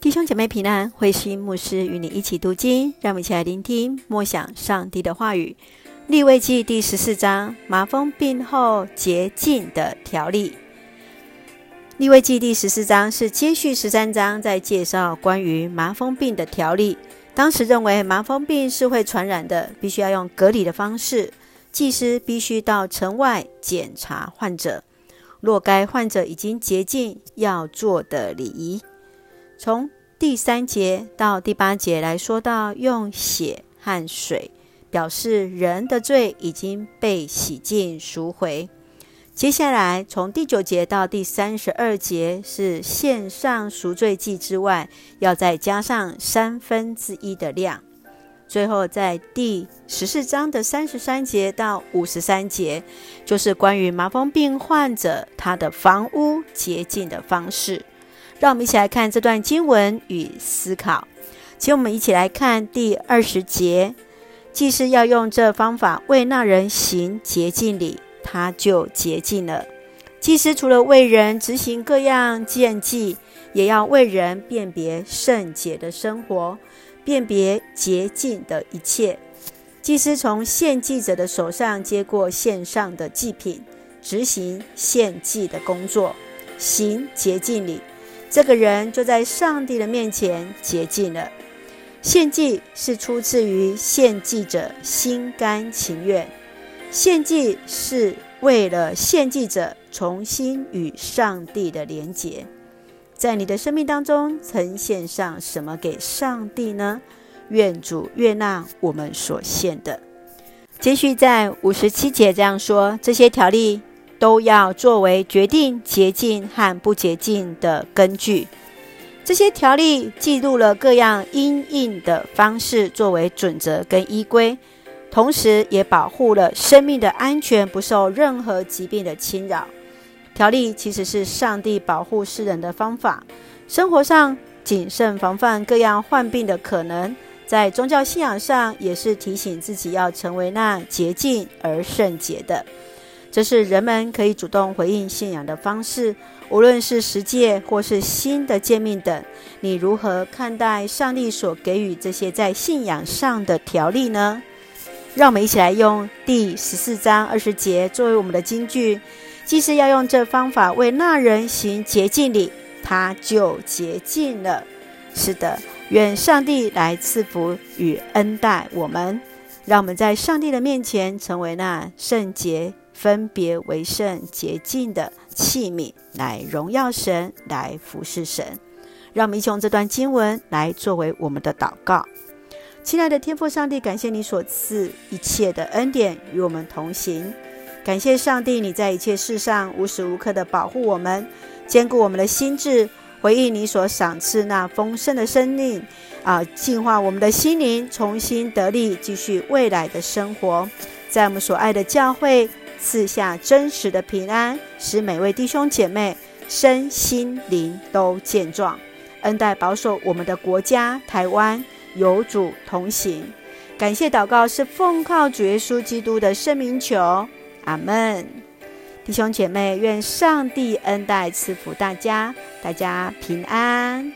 弟兄姐妹平安，慧心牧师与你一起读经，让我们一起来聆听默想上帝的话语。利未记第十四章，麻风病后洁净的条例。利未记第十四章是接续十三章，在介绍关于麻风病的条例。当时认为麻风病是会传染的，必须要用隔离的方式。祭司必须到城外检查患者，若该患者已经洁净，要做的礼仪。从第三节到第八节来说到用血和水表示人的罪已经被洗净赎回。接下来从第九节到第三十二节是献上赎罪祭之外，要再加上三分之一的量。最后在第十四章的三十三节到五十三节，就是关于麻风病患者他的房屋洁净的方式。让我们一起来看这段经文与思考。请我们一起来看第二十节，祭司要用这方法为那人行洁净礼，他就洁净了。祭司除了为人执行各样献祭，也要为人辨别圣洁的生活，辨别洁净的一切。祭司从献祭者的手上接过献上的祭品，执行献祭的工作，行洁净礼。这个人就在上帝的面前洁净了。献祭是出自于献祭者心甘情愿，献祭是为了献祭者重新与上帝的连结。在你的生命当中，曾献上什么给上帝呢？愿主悦纳我们所献的。继续在五十七节这样说：这些条例。都要作为决定洁净和不洁净的根据。这些条例记录了各样因应的方式作为准则跟依归，同时也保护了生命的安全不受任何疾病的侵扰。条例其实是上帝保护世人的方法。生活上谨慎防范各样患病的可能，在宗教信仰上也是提醒自己要成为那洁净而圣洁的。这是人们可以主动回应信仰的方式，无论是实践或是新的诫命等。你如何看待上帝所给予这些在信仰上的条例呢？让我们一起来用第十四章二十节作为我们的金句。既是要用这方法为那人行洁净礼，他就洁净了。是的，愿上帝来赐福与恩待我们，让我们在上帝的面前成为那圣洁。分别为圣洁净的器皿，来荣耀神，来服侍神。让我们一起用这段经文来作为我们的祷告。亲爱的天父上帝，感谢你所赐一切的恩典与我们同行。感谢上帝，你在一切事上无时无刻的保护我们，坚固我们的心智，回应你所赏赐那丰盛的生命啊，净化我们的心灵，重新得力，继续未来的生活，在我们所爱的教会。赐下真实的平安，使每位弟兄姐妹身心灵都健壮，恩待保守我们的国家台湾有主同行。感谢祷告是奉靠主耶稣基督的圣名求，阿门。弟兄姐妹，愿上帝恩待赐福大家，大家平安。